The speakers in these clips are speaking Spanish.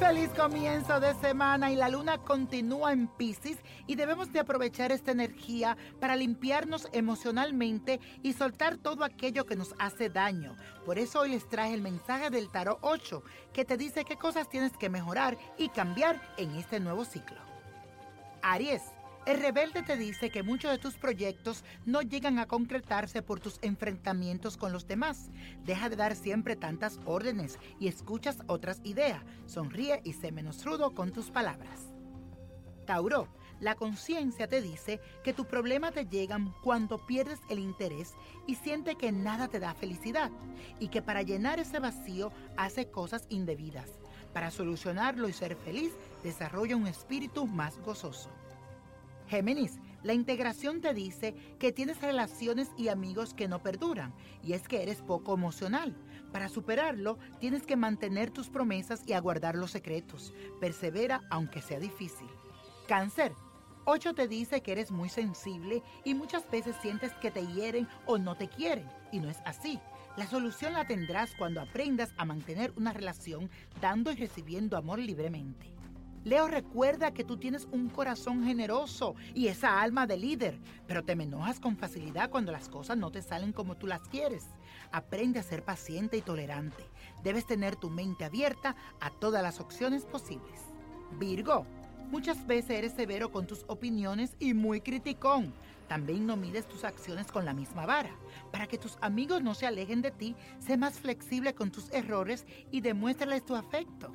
Feliz comienzo de semana y la luna continúa en Pisces y debemos de aprovechar esta energía para limpiarnos emocionalmente y soltar todo aquello que nos hace daño. Por eso hoy les traje el mensaje del Tarot 8 que te dice qué cosas tienes que mejorar y cambiar en este nuevo ciclo. Aries. El rebelde te dice que muchos de tus proyectos no llegan a concretarse por tus enfrentamientos con los demás. Deja de dar siempre tantas órdenes y escuchas otras ideas. Sonríe y sé menos rudo con tus palabras. Tauro, la conciencia te dice que tus problemas te llegan cuando pierdes el interés y siente que nada te da felicidad y que para llenar ese vacío hace cosas indebidas. Para solucionarlo y ser feliz, desarrolla un espíritu más gozoso. Géminis, la integración te dice que tienes relaciones y amigos que no perduran, y es que eres poco emocional. Para superarlo, tienes que mantener tus promesas y aguardar los secretos. Persevera aunque sea difícil. Cáncer, 8 te dice que eres muy sensible y muchas veces sientes que te hieren o no te quieren, y no es así. La solución la tendrás cuando aprendas a mantener una relación dando y recibiendo amor libremente. Leo recuerda que tú tienes un corazón generoso y esa alma de líder, pero te enojas con facilidad cuando las cosas no te salen como tú las quieres. Aprende a ser paciente y tolerante. Debes tener tu mente abierta a todas las opciones posibles. Virgo, muchas veces eres severo con tus opiniones y muy criticón. También no mides tus acciones con la misma vara. Para que tus amigos no se alejen de ti, sé más flexible con tus errores y demuéstrales tu afecto.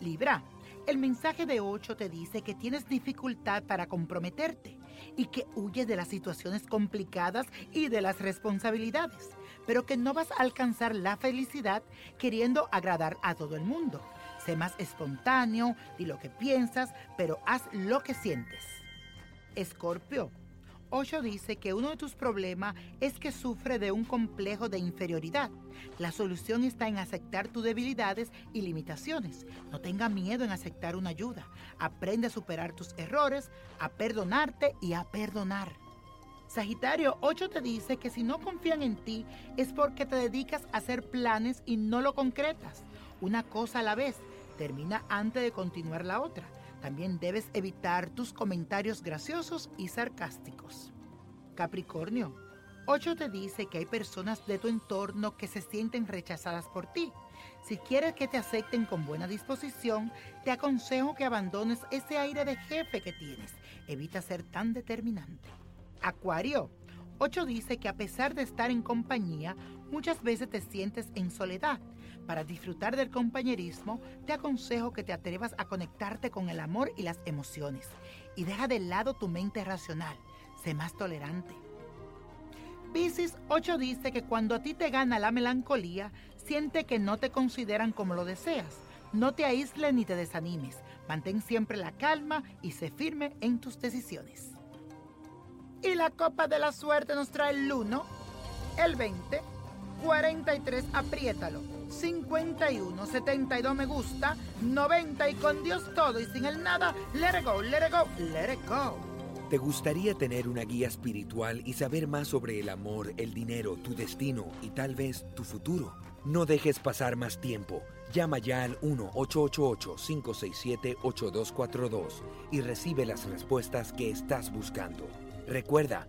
Libra, el mensaje de 8 te dice que tienes dificultad para comprometerte y que huyes de las situaciones complicadas y de las responsabilidades, pero que no vas a alcanzar la felicidad queriendo agradar a todo el mundo. Sé más espontáneo, di lo que piensas, pero haz lo que sientes. Escorpio, Osho dice que uno de tus problemas es que sufre de un complejo de inferioridad. La solución está en aceptar tus debilidades y limitaciones. No tenga miedo en aceptar una ayuda. Aprende a superar tus errores, a perdonarte y a perdonar. Sagitario 8 te dice que si no confían en ti es porque te dedicas a hacer planes y no lo concretas. Una cosa a la vez. Termina antes de continuar la otra. También debes evitar tus comentarios graciosos y sarcásticos. Capricornio, 8 te dice que hay personas de tu entorno que se sienten rechazadas por ti. Si quieres que te acepten con buena disposición, te aconsejo que abandones ese aire de jefe que tienes. Evita ser tan determinante. Acuario, 8 dice que a pesar de estar en compañía, muchas veces te sientes en soledad. Para disfrutar del compañerismo, te aconsejo que te atrevas a conectarte con el amor y las emociones y deja de lado tu mente racional. Sé más tolerante. Piscis 8 dice que cuando a ti te gana la melancolía, siente que no te consideran como lo deseas. No te aísles ni te desanimes. Mantén siempre la calma y sé firme en tus decisiones. Y la copa de la suerte nos trae el 1, el 20, 43, apriétalo, 51, 72 me gusta, 90 y con Dios todo y sin el nada, let it go, let it go, let it go. ¿Te gustaría tener una guía espiritual y saber más sobre el amor, el dinero, tu destino y tal vez tu futuro? No dejes pasar más tiempo. Llama ya al 1-888-567-8242 y recibe las respuestas que estás buscando. Recuerda,